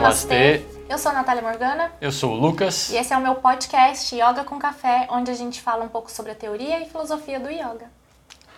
Namastê. Eu sou a Natália Morgana. Eu sou o Lucas. E esse é o meu podcast Yoga com Café, onde a gente fala um pouco sobre a teoria e filosofia do yoga.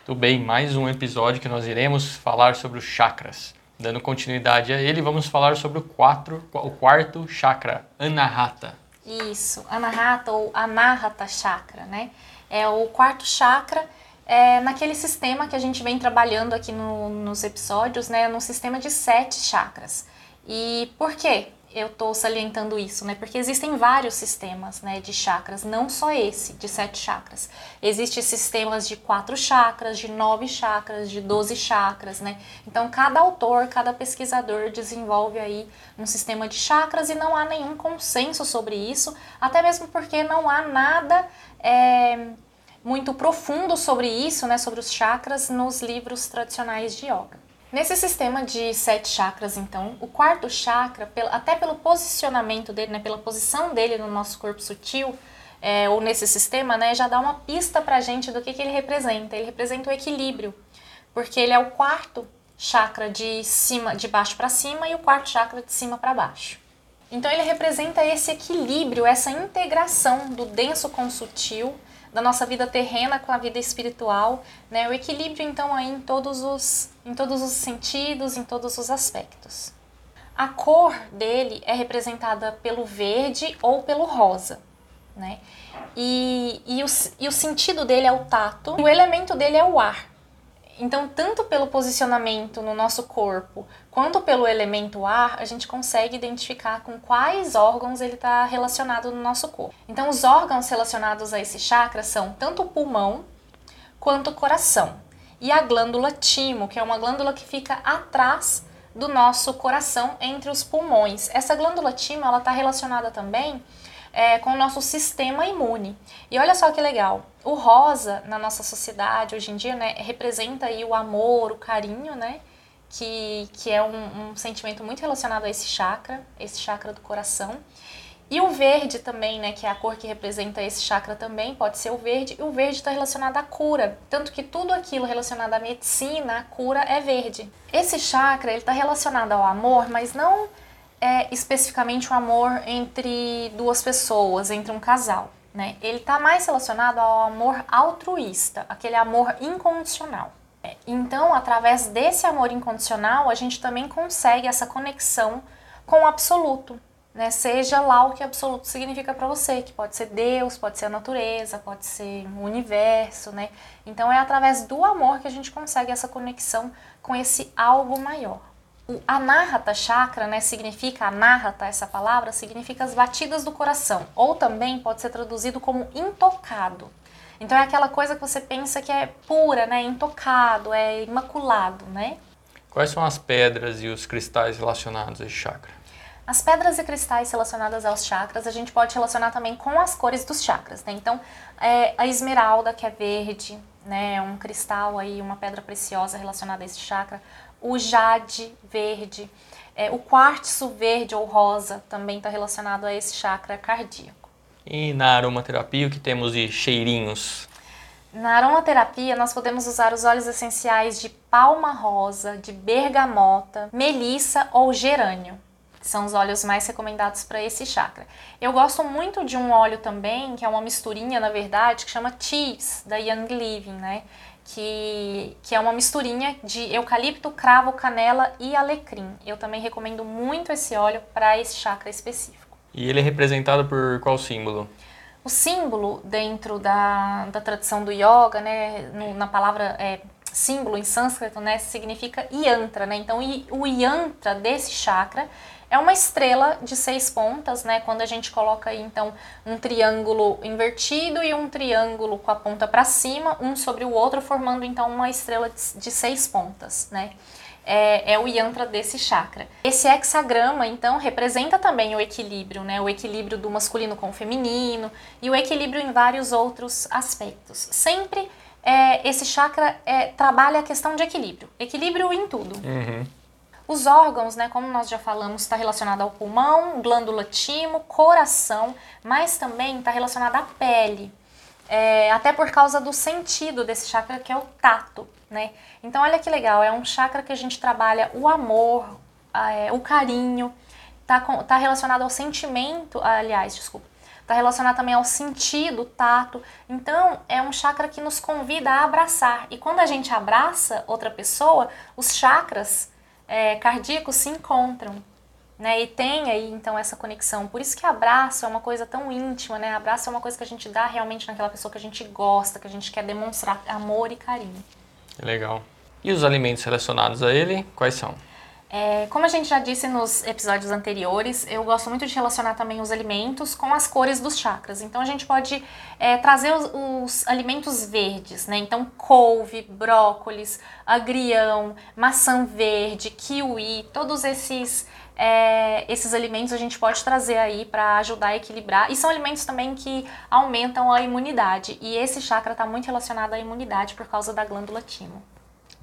Tudo bem, mais um episódio que nós iremos falar sobre os chakras. Dando continuidade a ele, vamos falar sobre o, quatro, o quarto chakra, Anahata. Isso, Anahata ou Anahata Chakra, né? É o quarto chakra é, naquele sistema que a gente vem trabalhando aqui no, nos episódios, né? No sistema de sete chakras. E por quê? eu estou salientando isso, né? Porque existem vários sistemas, né, de chakras, não só esse, de sete chakras. Existem sistemas de quatro chakras, de nove chakras, de doze chakras, né? Então, cada autor, cada pesquisador desenvolve aí um sistema de chakras e não há nenhum consenso sobre isso, até mesmo porque não há nada é, muito profundo sobre isso, né, sobre os chakras, nos livros tradicionais de yoga. Nesse sistema de sete chakras, então, o quarto chakra, até pelo posicionamento dele, né, pela posição dele no nosso corpo sutil, é, ou nesse sistema, né, já dá uma pista pra gente do que, que ele representa. Ele representa o equilíbrio, porque ele é o quarto chakra de cima, de baixo para cima e o quarto chakra de cima para baixo. Então ele representa esse equilíbrio, essa integração do denso com o sutil, da nossa vida terrena com a vida espiritual, né? O equilíbrio então aí em todos os em todos os sentidos, em todos os aspectos. A cor dele é representada pelo verde ou pelo rosa, né? E, e, o, e o sentido dele é o tato, o elemento dele é o ar. Então, tanto pelo posicionamento no nosso corpo, quanto pelo elemento ar, a gente consegue identificar com quais órgãos ele está relacionado no nosso corpo. Então, os órgãos relacionados a esse chakra são tanto o pulmão quanto o coração. E a glândula timo, que é uma glândula que fica atrás do nosso coração, entre os pulmões. Essa glândula timo, ela está relacionada também é, com o nosso sistema imune. E olha só que legal, o rosa na nossa sociedade hoje em dia, né, representa aí o amor, o carinho, né, que, que é um, um sentimento muito relacionado a esse chakra, esse chakra do coração. E o verde também, né, que é a cor que representa esse chakra também, pode ser o verde, e o verde está relacionado à cura. Tanto que tudo aquilo relacionado à medicina, à cura, é verde. Esse chakra, ele está relacionado ao amor, mas não é especificamente o amor entre duas pessoas, entre um casal. Né? Ele está mais relacionado ao amor altruísta, aquele amor incondicional. Então, através desse amor incondicional, a gente também consegue essa conexão com o absoluto, né? Seja lá o que absoluto significa para você, que pode ser Deus, pode ser a natureza, pode ser o universo, né? Então é através do amor que a gente consegue essa conexão com esse algo maior. O Anahata Chakra, né, significa, Anahata, essa palavra, significa as batidas do coração, ou também pode ser traduzido como intocado. Então é aquela coisa que você pensa que é pura, né, intocado, é imaculado, né? Quais são as pedras e os cristais relacionados a esse chakra? As pedras e cristais relacionadas aos chakras, a gente pode relacionar também com as cores dos chakras, né? Então, é, a esmeralda, que é verde, né, um cristal aí, uma pedra preciosa relacionada a esse chakra o jade verde, é, o quartzo verde ou rosa também está relacionado a esse chakra cardíaco. E na aromaterapia, o que temos de cheirinhos? Na aromaterapia, nós podemos usar os óleos essenciais de palma rosa, de bergamota, melissa ou gerânio. São os óleos mais recomendados para esse chakra. Eu gosto muito de um óleo também, que é uma misturinha, na verdade, que chama Teas, da Young Living, né? Que, que é uma misturinha de eucalipto, cravo, canela e alecrim. Eu também recomendo muito esse óleo para esse chakra específico. E ele é representado por qual símbolo? O símbolo dentro da, da tradição do yoga, né, no, na palavra é, símbolo em sânscrito, né, significa yantra, né? Então, o yantra desse chakra é uma estrela de seis pontas, né? Quando a gente coloca aí, então, um triângulo invertido e um triângulo com a ponta para cima, um sobre o outro, formando, então, uma estrela de seis pontas, né? É, é, o yantra desse chakra. Esse hexagrama, então, representa também o equilíbrio, né? O equilíbrio do masculino com o feminino e o equilíbrio em vários outros aspectos. Sempre é, esse chakra é, trabalha a questão de equilíbrio. Equilíbrio em tudo. Uhum. Os órgãos, né, como nós já falamos, está relacionado ao pulmão, glândula timo, coração, mas também está relacionado à pele. É, até por causa do sentido desse chakra que é o tato, né? Então olha que legal, é um chakra que a gente trabalha o amor, é, o carinho, Tá, com, tá relacionado ao sentimento, aliás, desculpa, tá relacionado também ao sentido, tato. Então, é um chakra que nos convida a abraçar. E quando a gente abraça outra pessoa, os chakras é, cardíacos se encontram. Né, e tem aí então essa conexão. Por isso que abraço é uma coisa tão íntima, né? Abraço é uma coisa que a gente dá realmente naquela pessoa que a gente gosta, que a gente quer demonstrar amor e carinho. Legal. E os alimentos relacionados a ele, quais são? É, como a gente já disse nos episódios anteriores, eu gosto muito de relacionar também os alimentos com as cores dos chakras. Então a gente pode é, trazer os, os, alimentos verdes, né? Então couve, brócolis, agrião, maçã verde, kiwi, todos esses é, esses alimentos a gente pode trazer aí para ajudar a equilibrar. E são alimentos também que aumentam a imunidade. E esse chakra está muito relacionado à imunidade por causa da glândula timo.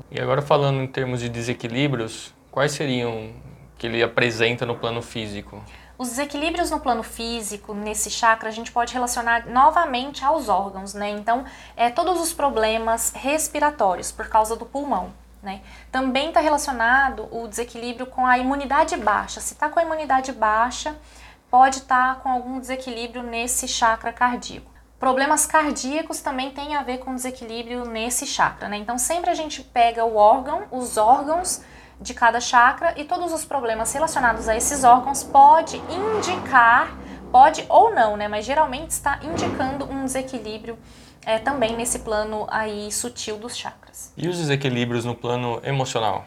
E agora falando em termos de desequilíbrios, quais seriam que ele apresenta no plano físico? Os desequilíbrios no plano físico, nesse chakra, a gente pode relacionar novamente aos órgãos, né? Então, é, todos os problemas respiratórios por causa do pulmão. Né? Também está relacionado o desequilíbrio com a imunidade baixa. Se está com a imunidade baixa, pode estar tá com algum desequilíbrio nesse chakra cardíaco. Problemas cardíacos também têm a ver com desequilíbrio nesse chakra, né? Então sempre a gente pega o órgão, os órgãos de cada chakra e todos os problemas relacionados a esses órgãos pode indicar, pode ou não, né? Mas geralmente está indicando um desequilíbrio é, também nesse plano aí sutil dos chakras. E os desequilíbrios no plano emocional?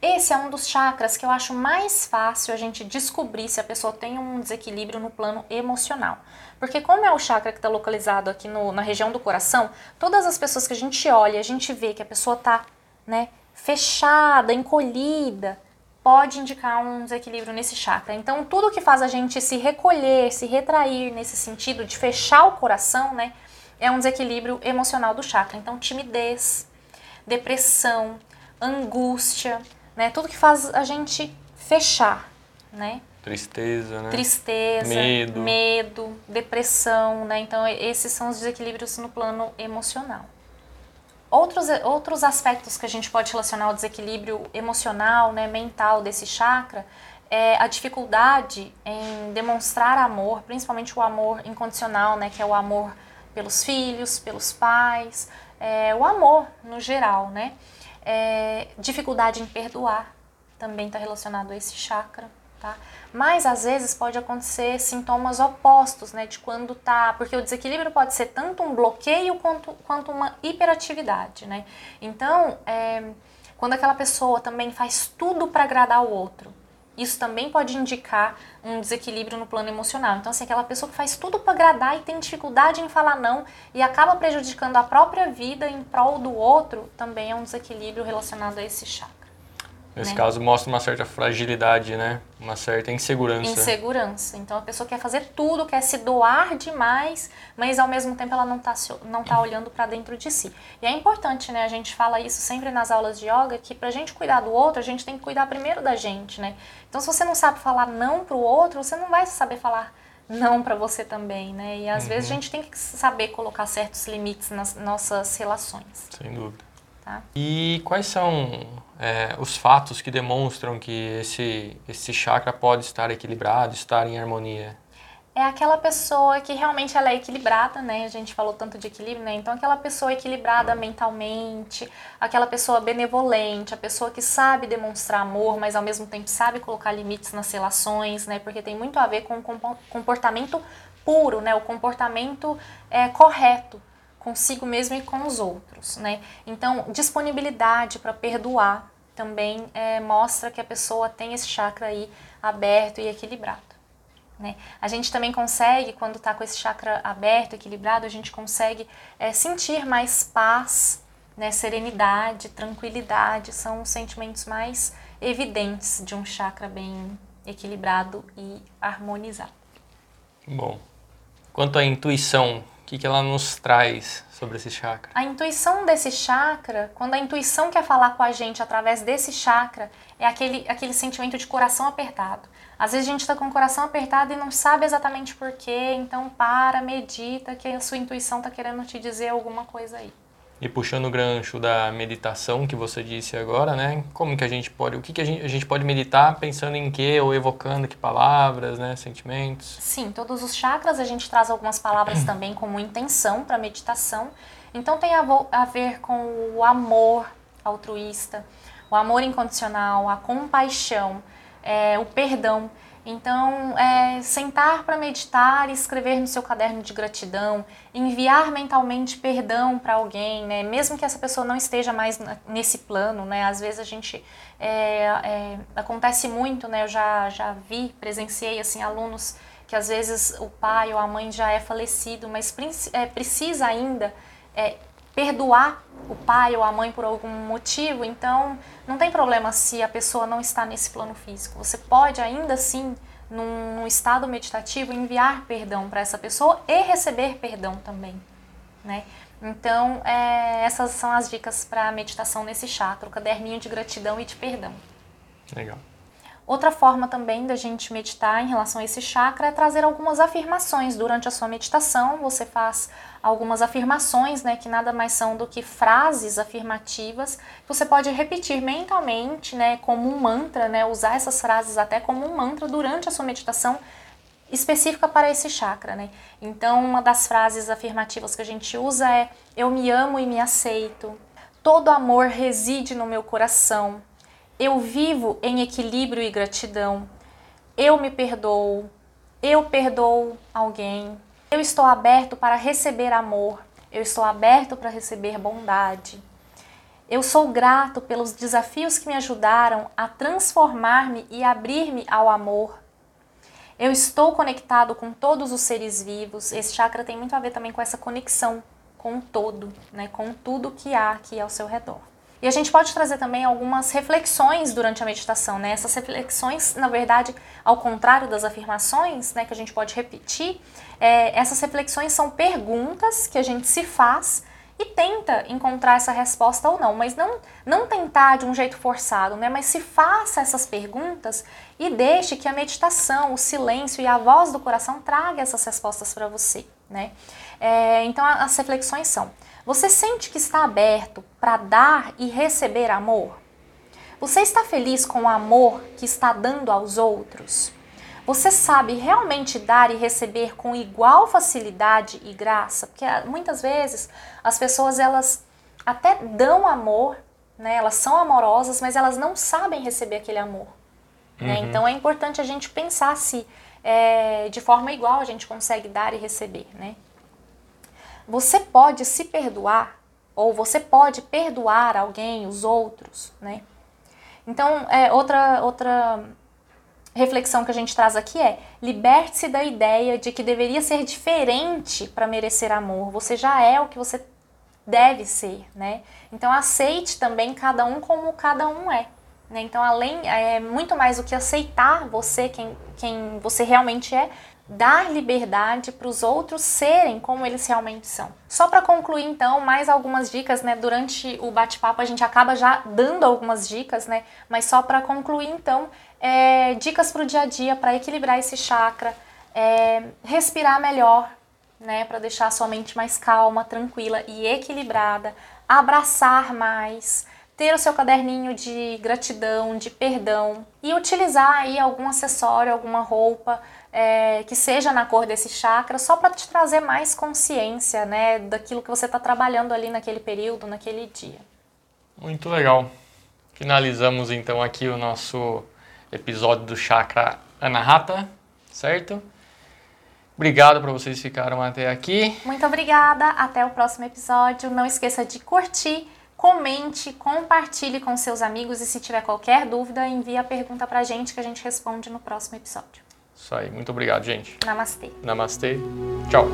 Esse é um dos chakras que eu acho mais fácil a gente descobrir se a pessoa tem um desequilíbrio no plano emocional. Porque como é o chakra que está localizado aqui no, na região do coração, todas as pessoas que a gente olha, a gente vê que a pessoa está né, fechada, encolhida, pode indicar um desequilíbrio nesse chakra. Então, tudo que faz a gente se recolher, se retrair nesse sentido de fechar o coração, né, é um desequilíbrio emocional do chakra. Então, timidez, depressão, angústia, né, tudo que faz a gente fechar, né? Tristeza, né? Tristeza, medo, medo depressão, né? Então, esses são os desequilíbrios no plano emocional. Outros, outros aspectos que a gente pode relacionar ao desequilíbrio emocional, né, mental desse chakra, é a dificuldade em demonstrar amor, principalmente o amor incondicional, né, que é o amor pelos filhos, pelos pais, é, o amor no geral, né? É, dificuldade em perdoar também está relacionado a esse chakra tá? Mas às vezes pode acontecer sintomas opostos, né, de quando tá, porque o desequilíbrio pode ser tanto um bloqueio quanto, quanto uma hiperatividade, né? Então, é, quando aquela pessoa também faz tudo para agradar o outro, isso também pode indicar um desequilíbrio no plano emocional. Então, assim, aquela pessoa que faz tudo para agradar e tem dificuldade em falar não e acaba prejudicando a própria vida em prol do outro, também é um desequilíbrio relacionado a esse chakra. Nesse né? caso, mostra uma certa fragilidade, né? Uma certa insegurança. Insegurança. Então, a pessoa quer fazer tudo, quer se doar demais, mas ao mesmo tempo ela não está não tá olhando para dentro de si. E é importante, né? A gente fala isso sempre nas aulas de yoga, que para a gente cuidar do outro, a gente tem que cuidar primeiro da gente, né? Então, se você não sabe falar não para o outro, você não vai saber falar não para você também, né? E às uhum. vezes a gente tem que saber colocar certos limites nas nossas relações. Sem dúvida. Tá? E quais são é, os fatos que demonstram que esse, esse chakra pode estar equilibrado, estar em harmonia? É aquela pessoa que realmente ela é equilibrada, né? A gente falou tanto de equilíbrio, né? Então aquela pessoa equilibrada mentalmente, aquela pessoa benevolente, a pessoa que sabe demonstrar amor, mas ao mesmo tempo sabe colocar limites nas relações, né? Porque tem muito a ver com o comportamento puro, né? O comportamento é, correto consigo mesmo e com os outros, né? Então, disponibilidade para perdoar também é, mostra que a pessoa tem esse chakra aí aberto e equilibrado. Né? A gente também consegue, quando está com esse chakra aberto, equilibrado, a gente consegue é, sentir mais paz, né? serenidade, tranquilidade, são os sentimentos mais evidentes de um chakra bem equilibrado e harmonizado. Bom, quanto à intuição, que, que ela nos traz sobre esse chakra? A intuição desse chakra, quando a intuição quer falar com a gente através desse chakra, é aquele, aquele sentimento de coração apertado. Às vezes a gente está com o coração apertado e não sabe exatamente porquê, então para, medita, que a sua intuição está querendo te dizer alguma coisa aí. E puxando o gancho da meditação que você disse agora, né? Como que a gente pode, o que, que a, gente, a gente pode meditar pensando em quê ou evocando que palavras, né? Sentimentos? Sim, todos os chakras a gente traz algumas palavras também como intenção para meditação. Então tem a, a ver com o amor altruísta, o amor incondicional, a compaixão, é, o perdão. Então, é, sentar para meditar escrever no seu caderno de gratidão, enviar mentalmente perdão para alguém, né? mesmo que essa pessoa não esteja mais nesse plano, né? Às vezes a gente é, é, acontece muito, né? Eu já já vi, presenciei assim alunos que às vezes o pai ou a mãe já é falecido, mas é, precisa ainda é, perdoar o pai ou a mãe por algum motivo, então não tem problema se a pessoa não está nesse plano físico. Você pode ainda assim, num, num estado meditativo, enviar perdão para essa pessoa e receber perdão também, né? Então, é, essas são as dicas para meditação nesse chakra, o caderninho de gratidão e de perdão. Legal. Outra forma também da gente meditar em relação a esse chakra é trazer algumas afirmações durante a sua meditação. Você faz algumas afirmações, né, que nada mais são do que frases afirmativas que você pode repetir mentalmente, né, como um mantra, né, usar essas frases até como um mantra durante a sua meditação específica para esse chakra, né? Então, uma das frases afirmativas que a gente usa é: eu me amo e me aceito. Todo amor reside no meu coração. Eu vivo em equilíbrio e gratidão. Eu me perdoo. Eu perdoo alguém. Eu estou aberto para receber amor. Eu estou aberto para receber bondade. Eu sou grato pelos desafios que me ajudaram a transformar-me e abrir-me ao amor. Eu estou conectado com todos os seres vivos. Esse chakra tem muito a ver também com essa conexão com o todo, né? com tudo que há aqui ao seu redor. E a gente pode trazer também algumas reflexões durante a meditação, né? Essas reflexões, na verdade, ao contrário das afirmações, né, que a gente pode repetir, é, essas reflexões são perguntas que a gente se faz e tenta encontrar essa resposta ou não, mas não, não tentar de um jeito forçado, né? Mas se faça essas perguntas e deixe que a meditação, o silêncio e a voz do coração traga essas respostas para você, né? É, então as reflexões são: você sente que está aberto para dar e receber amor? Você está feliz com o amor que está dando aos outros? Você sabe realmente dar e receber com igual facilidade e graça? Porque ah, muitas vezes as pessoas elas até dão amor, né? Elas são amorosas, mas elas não sabem receber aquele amor. Né? Uhum. Né? Então é importante a gente pensar se é, de forma igual a gente consegue dar e receber, né? Você pode se perdoar ou você pode perdoar alguém, os outros, né? Então, é, outra, outra reflexão que a gente traz aqui é: liberte-se da ideia de que deveria ser diferente para merecer amor. Você já é o que você deve ser, né? Então, aceite também cada um como cada um é. Né? Então, além, é muito mais do que aceitar você, quem, quem você realmente é, dar liberdade para os outros serem como eles realmente são. Só para concluir então, mais algumas dicas, né? Durante o bate-papo a gente acaba já dando algumas dicas, né? Mas só para concluir então, é, dicas para o dia a dia para equilibrar esse chakra, é, respirar melhor, né? Para deixar a sua mente mais calma, tranquila e equilibrada, abraçar mais ter o seu caderninho de gratidão, de perdão e utilizar aí algum acessório, alguma roupa é, que seja na cor desse chakra, só para te trazer mais consciência, né, daquilo que você está trabalhando ali naquele período, naquele dia. Muito legal. Finalizamos então aqui o nosso episódio do chakra Anahata, certo? Obrigado para vocês que ficaram até aqui. Muito obrigada. Até o próximo episódio. Não esqueça de curtir comente, compartilhe com seus amigos e se tiver qualquer dúvida, envie a pergunta pra gente que a gente responde no próximo episódio. Isso aí, muito obrigado, gente. Namastê. Namastê. Tchau.